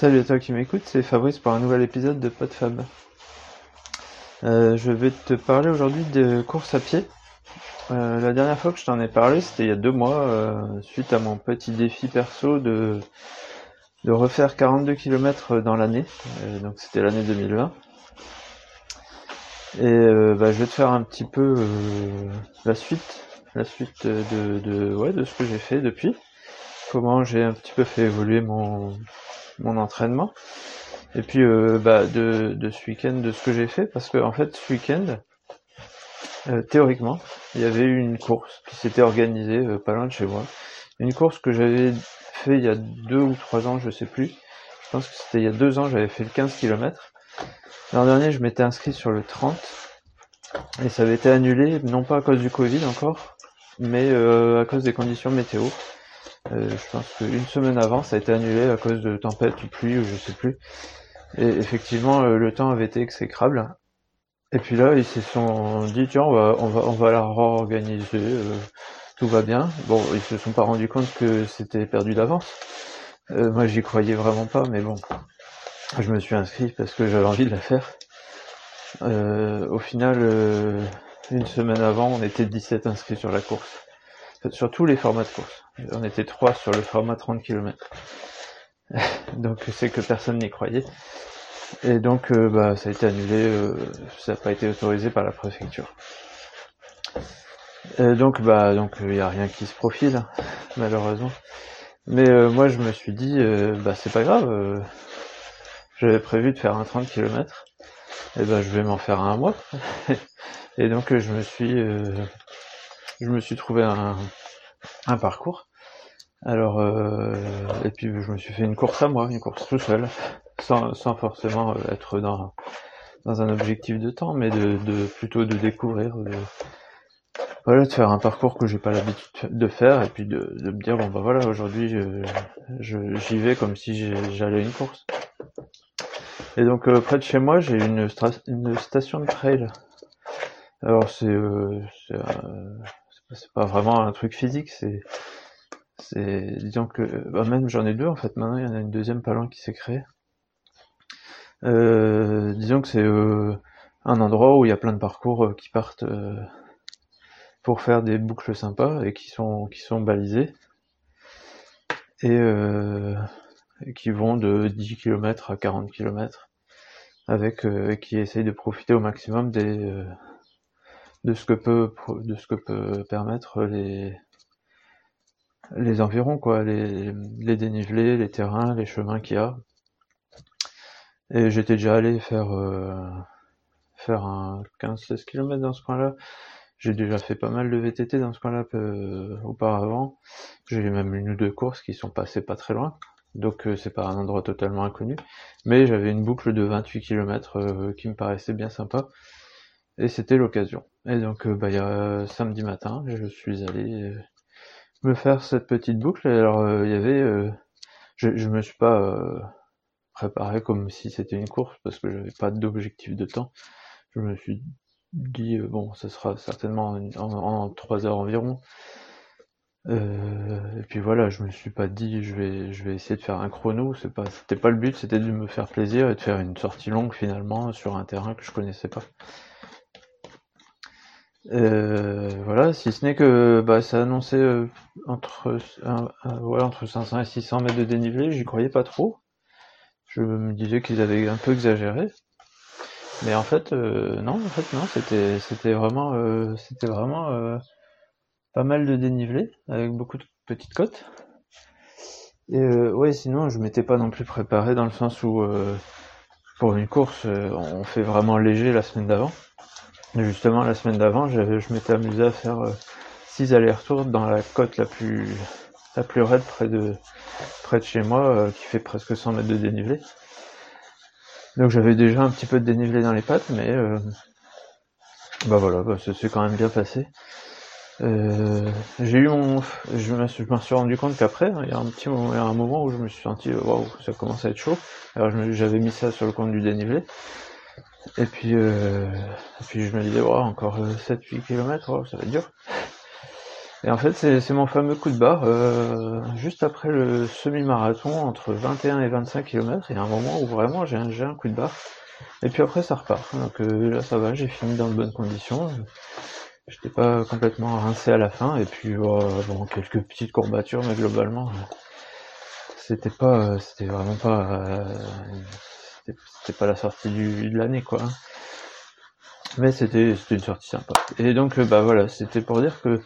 Salut à toi qui m'écoute, c'est Fabrice pour un nouvel épisode de PodFab. Euh, je vais te parler aujourd'hui de course à pied. Euh, la dernière fois que je t'en ai parlé, c'était il y a deux mois, euh, suite à mon petit défi perso de, de refaire 42 km dans l'année. Donc c'était l'année 2020. Et bah, je vais te faire un petit peu la suite, la suite de, de, ouais, de ce que j'ai fait depuis, comment j'ai un petit peu fait évoluer mon, mon entraînement, et puis euh, bah, de, ce week-end, de ce que j'ai fait, parce que en fait ce week-end, euh, théoriquement, il y avait eu une course qui s'était organisée euh, pas loin de chez moi, une course que j'avais fait il y a deux ou trois ans, je sais plus. Je pense que c'était il y a deux ans, j'avais fait le 15 km. L'an dernier, je m'étais inscrit sur le 30 et ça avait été annulé, non pas à cause du Covid encore, mais à cause des conditions météo. Euh, je pense qu'une semaine avant, ça a été annulé à cause de tempête ou pluie ou je sais plus. Et effectivement, euh, le temps avait été exécrable. Et puis là, ils se sont dit tiens, on va, on va, on va la réorganiser, euh, tout va bien. Bon, ils se sont pas rendus compte que c'était perdu d'avance. Moi, j'y croyais vraiment pas, mais bon, je me suis inscrit parce que j'avais envie de la faire. Au final, une semaine avant, on était 17 inscrits sur la course. Sur tous les formats de course. On était 3 sur le format 30 km. donc c'est que personne n'y croyait. Et donc euh, bah, ça a été annulé, euh, ça n'a pas été autorisé par la préfecture. Et donc bah donc il n'y a rien qui se profile, malheureusement. Mais euh, moi je me suis dit bah c'est pas grave, j'avais prévu de faire un 30 km, et ben je vais m'en faire un mois. et donc je me suis je me suis trouvé un, un parcours. Alors euh, et puis je me suis fait une course à moi, une course tout seul, sans, sans forcément être dans dans un objectif de temps, mais de, de plutôt de découvrir, de, voilà, de faire un parcours que j'ai pas l'habitude de faire, et puis de, de me dire bon bah voilà aujourd'hui je, je- j'y vais comme si j'allais une course. Et donc euh, près de chez moi j'ai une, une station de trail. Alors c'est euh, c'est euh, c'est pas vraiment un truc physique, c'est c'est disons que bah même j'en ai deux en fait maintenant il y en a une deuxième pas loin qui s'est créée. Euh, disons que c'est euh, un endroit où il y a plein de parcours euh, qui partent euh, pour faire des boucles sympas et qui sont qui sont balisés et, euh, et qui vont de 10 km à 40 km avec et qui essayent de profiter au maximum des de ce que peut de ce que peut permettre les les environs quoi, les, les dénivelés, les terrains, les chemins qu'il y a. Et j'étais déjà allé faire euh, faire un 15-16 km dans ce coin-là. J'ai déjà fait pas mal de VTT dans ce coin-là euh, auparavant. J'ai même une ou deux courses qui sont passées pas très loin. Donc euh, c'est pas un endroit totalement inconnu. Mais j'avais une boucle de 28 km euh, qui me paraissait bien sympa. Et c'était l'occasion. Et donc euh, bah, a samedi matin, je suis allé euh, me faire cette petite boucle. Alors euh, il y avait, euh, je, je me suis pas euh, préparé comme si c'était une course parce que j'avais pas d'objectif de temps. Je me suis dit euh, bon, ça sera certainement en, en, en 3 heures environ. Euh, et puis voilà, je me suis pas dit je vais je vais essayer de faire un chrono. C'était pas le but, c'était de me faire plaisir et de faire une sortie longue finalement sur un terrain que je connaissais pas. Euh, voilà, si ce n'est que bah, ça annonçait euh, entre, un- ouais, entre 500 et 600 mètres de dénivelé, j'y croyais pas trop. Je me disais qu'ils avaient un peu exagéré. Mais en fait, euh, non, en fait, non, c'était, c'était vraiment, euh, c'était vraiment euh, pas mal de dénivelé, avec beaucoup de petites côtes. Et euh, ouais, sinon, je m'étais pas non plus préparé dans le sens où, euh, pour une course, euh, on fait vraiment léger la semaine d'avant. Justement, la semaine d'avant, je m'étais amusé à faire euh, six allers-retours dans la côte la plus, la plus raide près de, près de chez moi, euh, qui fait presque 100 mètres de dénivelé. Donc j'avais déjà un petit peu de dénivelé dans les pattes, mais euh, bah voilà, bah, ça s'est quand même bien passé. Euh, j'ai eu mon, je m'en suis rendu compte qu'après, hein, il y a un petit moment, il y a un moment où je me suis senti, euh, waouh, ça commence à être chaud. Alors j'avais mis ça sur le compte du dénivelé. Et puis, euh, et puis je me disais, waouh, encore 7-8 km, ça va être dur. Et en fait, c'est mon fameux coup de barre, euh, juste après le semi-marathon, entre 21 et 25 km, il y a un moment où vraiment j'ai un, un, coup de barre. Et puis après, ça repart. Donc euh, là, ça va, j'ai fini dans de bonnes conditions. J'étais pas complètement rincé à la fin, et puis bon, quelques petites courbatures, mais globalement, c'était pas, c'était vraiment pas, c'était pas la sortie du, de l'année, quoi. Mais c'était une sortie sympa. Et donc, bah voilà, c'était pour dire que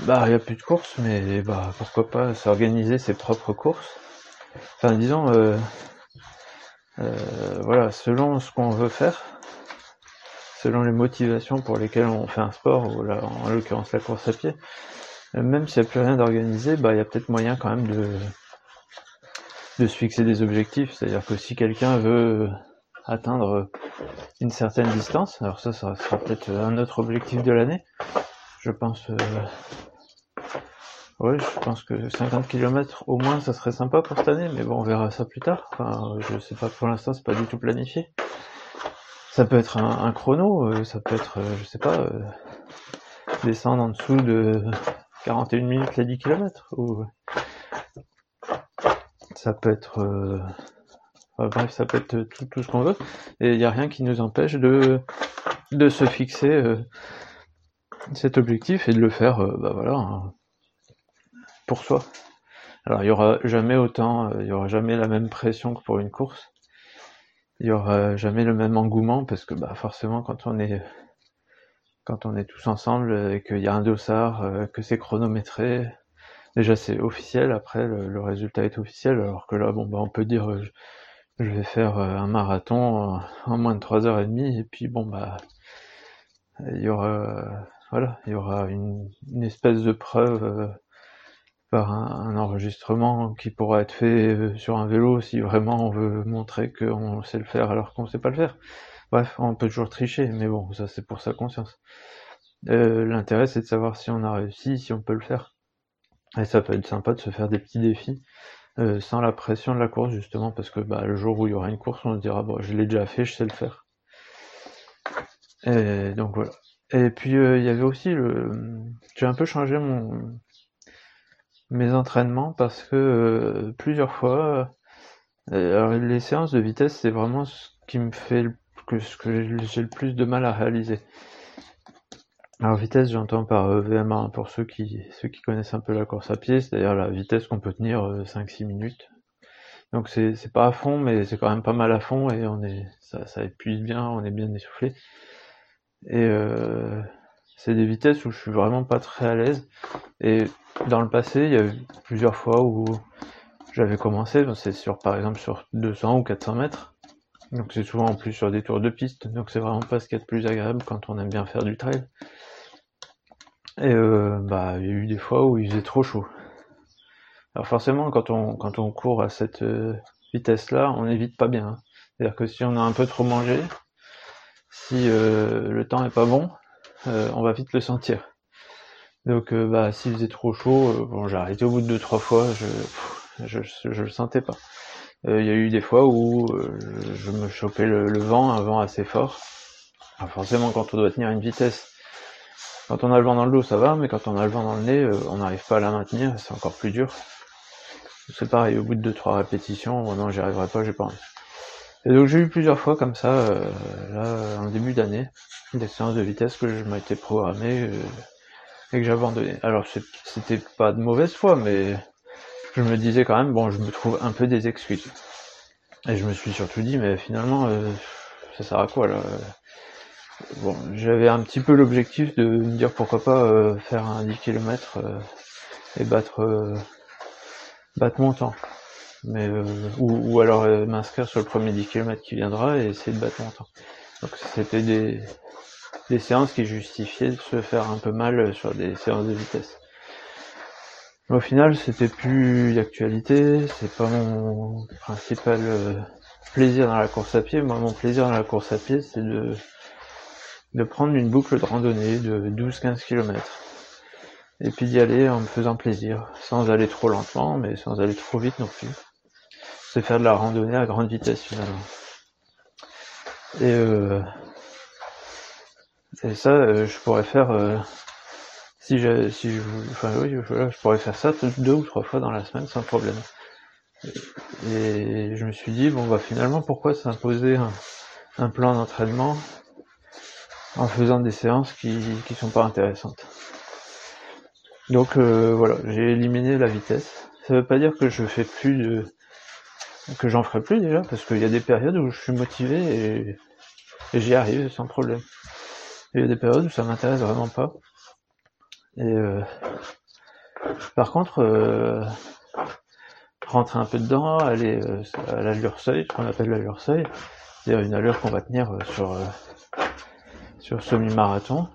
bah, il n'y a plus de courses, mais bah, pourquoi pas s'organiser ses propres courses. Enfin, disons, euh, euh, voilà, selon ce qu'on veut faire, selon les motivations pour lesquelles on fait un sport, ou là, en l'occurrence la course à pied, euh, même s'il n'y a plus rien d'organisé, bah, il y a peut-être moyen quand même de, de se fixer des objectifs. C'est-à-dire que si quelqu'un veut atteindre une certaine distance, alors ça, ça sera peut-être un autre objectif de l'année, je pense, euh, ouais, je pense que 50 km au moins, ça serait sympa pour cette année, mais bon, on verra ça plus tard. Enfin, je sais pas, pour l'instant, c'est pas du tout planifié. Ça peut être un, chrono, euh, ça peut être, euh, je sais pas, descendre en dessous de 41 minutes les 10 km, ou ça peut être, bref, ça peut être tout, ce qu'on veut, et il n'y a rien qui nous empêche de, de se fixer cet objectif est de le faire, euh, bah voilà, hein, pour soi. Alors il y aura jamais autant, euh, il y aura jamais la même pression que pour une course. Il y aura jamais le même engouement parce que bah forcément quand on est quand on est tous ensemble et qu'il y a un dossard, euh, que c'est chronométré, déjà c'est officiel. Après le, résultat est officiel. Alors que là bon bah on peut dire je, vais faire un marathon en, moins de 3 heures et demie et puis bon bah il y aura voilà, il y aura une, espèce de preuve euh, par un, enregistrement qui pourra être fait euh, sur un vélo si vraiment on veut montrer qu'on sait le faire alors qu'on sait pas le faire. Bref, on peut toujours tricher, mais bon, ça c'est pour sa conscience. Euh, l'intérêt c'est de savoir si on a réussi, si on peut le faire. Et ça peut être sympa de se faire des petits défis sans la pression de la course justement parce que bah, le jour où il y aura une course on se dira bon je l'ai déjà fait, je sais le faire. Et donc voilà. Et puis euh, il y avait aussi le. J'ai un peu changé mon mes entraînements parce que euh, plusieurs fois, euh, les séances de vitesse c'est vraiment ce qui me fait le, ce que j'ai le plus de mal à réaliser. Alors vitesse j'entends par VMA pour ceux qui ceux qui connaissent un peu la course à pied, c'est-à-dire la vitesse qu'on peut tenir 5-6 minutes. Donc c'est c'est pas à fond mais c'est quand même pas mal à fond et on est ça, ça épuise bien, on est bien essoufflé. Et euh, c'est des vitesses où je suis vraiment pas très à l'aise. Et dans le passé, il y a eu plusieurs fois où j'avais commencé, c'est sur par exemple sur 200 ou 400 mètres. Donc c'est souvent en plus sur des tours de piste, donc c'est vraiment pas ce qu'il y a de plus agréable quand on aime bien faire du trail. Et euh, bah il y a eu des fois où il faisait trop chaud. Alors forcément quand on quand on court à cette euh, vitesse là, on évite pas bien. Hein. C'est-à-dire que si on a un peu trop mangé, si euh, le temps est pas bon, euh, on va vite le sentir. Donc euh, bah s'il faisait trop chaud, bon j'ai arrêté au bout de deux trois fois, je je, je, le sentais pas. Il y a eu des fois où je me chopais le, vent, un vent assez fort. forcément quand on doit tenir une vitesse, quand on a le vent dans le dos ça va, mais quand on a le vent dans le nez, on n'arrive pas à la maintenir, c'est encore plus dur. C'est pareil, au bout de deux trois répétitions, oh non j'y arriverai pas, j'ai pas envie. Et donc j'ai eu plusieurs fois comme ça, euh, là, en début d'année, des séances de vitesse que je m'étais programmé euh, et que j'ai abandonné. Alors c'était pas de mauvaise foi, mais je me disais quand même, bon, je me trouve un peu des excuses. Et je me suis surtout dit, mais finalement, euh, ça sert à quoi là? Bon, j'avais un petit peu l'objectif de me dire pourquoi pas faire un 10 km et battre, battre mon temps mais euh, ou, ou, alors euh, m'inscrire sur le premier 10 km qui viendra et essayer de battre mon temps. Donc c'était des, des séances qui justifiaient de se faire un peu mal sur des séances de vitesse. au final, c'était plus d'actualité, c'est pas mon principal euh, plaisir dans la course à pied. Moi, mon plaisir dans la course à pied, c'est de, de prendre une boucle de randonnée de 12-15 km et puis d'y aller en me faisant plaisir, sans aller trop lentement, mais sans aller trop vite non plus c'est faire de la randonnée à grande vitesse finalement. Et, euh, et ça, euh, je pourrais faire. Euh, si je, si je, enfin oui, je, pourrais faire ça deux ou trois fois dans la semaine sans problème. Et je me suis dit bon bah finalement pourquoi s'imposer un, plan d'entraînement en faisant des séances qui qui sont pas intéressantes. Donc euh, voilà, j'ai éliminé la vitesse. Ça veut pas dire que je fais plus de que j'en ferai plus déjà parce qu'il y a des périodes où je suis motivé et, j'y arrive sans problème. Il y a des périodes où ça m'intéresse vraiment pas. Et euh, par contre, euh, rentrer un peu dedans, aller à l'allure seuil, ce qu'on appelle l'allure seuil, c'est-à-dire une allure qu'on va tenir sur sur semi-marathon.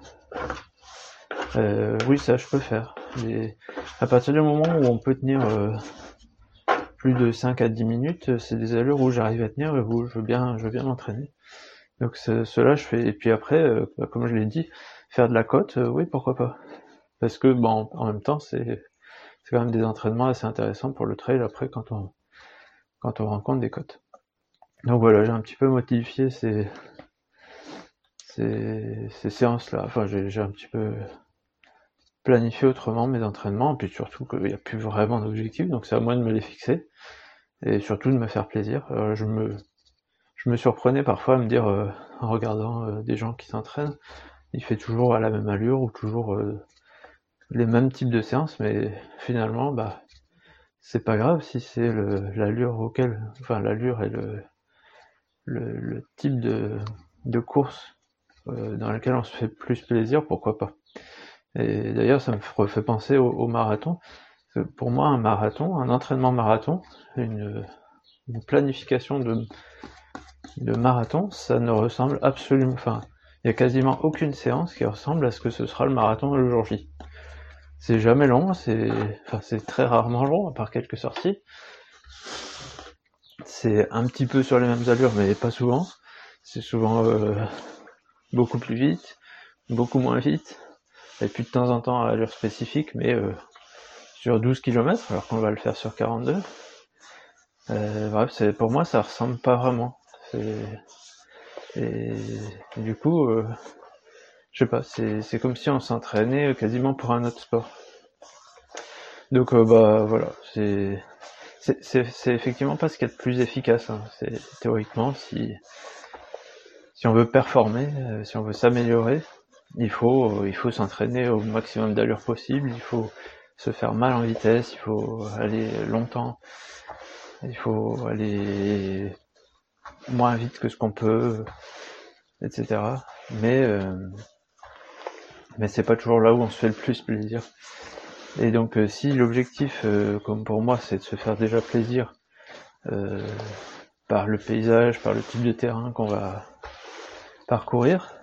oui, ça je peux faire. Et à partir du moment où on peut tenir plus de 5 à 10 minutes, c'est des allures où j'arrive à tenir et où je veux bien, je veux bien m'entraîner. Donc cela je fais. Et puis après, bah, comme je l'ai dit, faire de la côte, oui pourquoi pas. Parce que bon, en même temps, c'est quand même des entraînements assez intéressants pour le trail après quand on quand on rencontre des côtes. Donc voilà, j'ai un petit peu modifié ces ces, ces séances-là. Enfin, j'ai un petit peu planifié autrement mes entraînements, puis surtout qu'il n'y a plus vraiment d'objectifs, donc c'est à moi de me les fixer et surtout de me faire plaisir. Euh, je me je me surprenais parfois à me dire euh, en regardant euh, des gens qui s'entraînent, il fait toujours à la même allure ou toujours les mêmes types de séances, mais finalement, bah, c'est pas grave si c'est l'allure auquel, enfin l'allure et le, le, type de, de course euh, dans laquelle on se fait plus plaisir, pourquoi pas. Et d'ailleurs, ça me refait penser au, marathon. pour moi, un marathon, un entraînement marathon, une, planification de, marathon, ça ne ressemble absolument, enfin, il y a quasiment aucune séance qui ressemble à ce que ce sera le marathon le jour J. C'est jamais long, c'est enfin très rarement long, à part quelques sorties. C'est un petit peu sur les mêmes allures, mais pas souvent. C'est souvent euh, beaucoup plus vite, beaucoup moins vite, et puis de temps en temps à allure spécifique, mais euh, sur 12 km, alors qu'on va le faire sur 42. Euh, bref, c'est pour moi ça ressemble pas vraiment. Et, du coup, euh, je sais pas, c'est comme si on s'entraînait quasiment pour un autre sport. Donc euh, bah voilà, c'est c'est effectivement pas ce qu'il y a de plus efficace. Hein. C'est théoriquement si si on veut performer, euh, si on veut s'améliorer, il faut euh, il faut s'entraîner au maximum d'allure possible. Il faut se faire mal en vitesse. Il faut aller longtemps. Il faut aller moins vite que ce qu'on peut, etc. Mais mais c'est pas toujours là où on se fait le plus plaisir. Et donc euh, si l'objectif, euh, comme pour moi, c'est de se faire déjà plaisir euh, par le paysage, par le type de terrain qu'on va parcourir,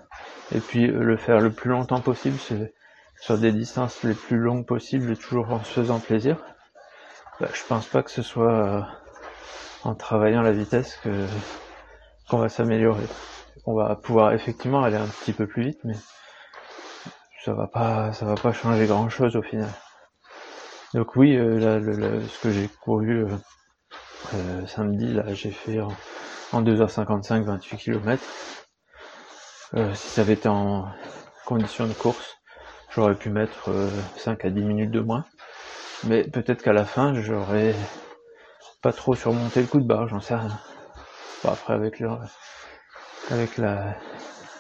et puis le faire le plus longtemps possible sur des distances les plus longues possibles, toujours en se faisant plaisir, bah, je pense pas que ce soit en travaillant la vitesse que qu'on va s'améliorer. On va pouvoir effectivement aller un petit peu plus vite, mais ça va pas, ça va pas changer grand chose au final. Donc oui, euh, là, ce que j'ai couru euh, euh, samedi, là, j'ai fait en, 2h55 28 km. Si ça avait été en condition de course, j'aurais pu mettre 5 à 10 minutes de moins. Mais peut-être qu'à la fin, j'aurais pas trop surmonté le coup de barre, j'en sais rien. après avec le, avec la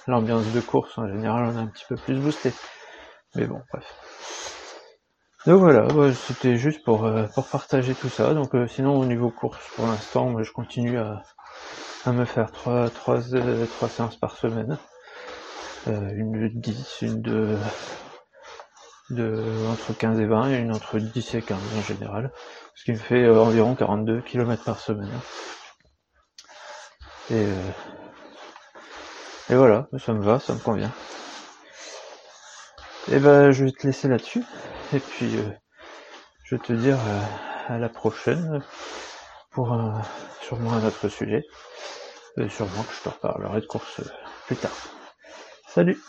l'ambiance de course en général, on est un petit peu plus boosté. Mais bon, bref. Donc voilà, c'était juste pour, euh, pour partager tout ça. Donc euh, sinon au niveau course, pour l'instant, je continue à, à me faire trois, trois, euh, trois séances par semaine. Une de 10, une de, de entre 15 et 20 et une entre 10 et 15 en général. Ce qui me fait environ 42 km par semaine. Et, et voilà, ça me va, ça me convient. Et ben je vais te laisser là-dessus. Et puis euh, je vais te dire euh, à la prochaine pour un, sûrement un autre sujet. Et sûrement que je te reparlerai de course plus tard. Salut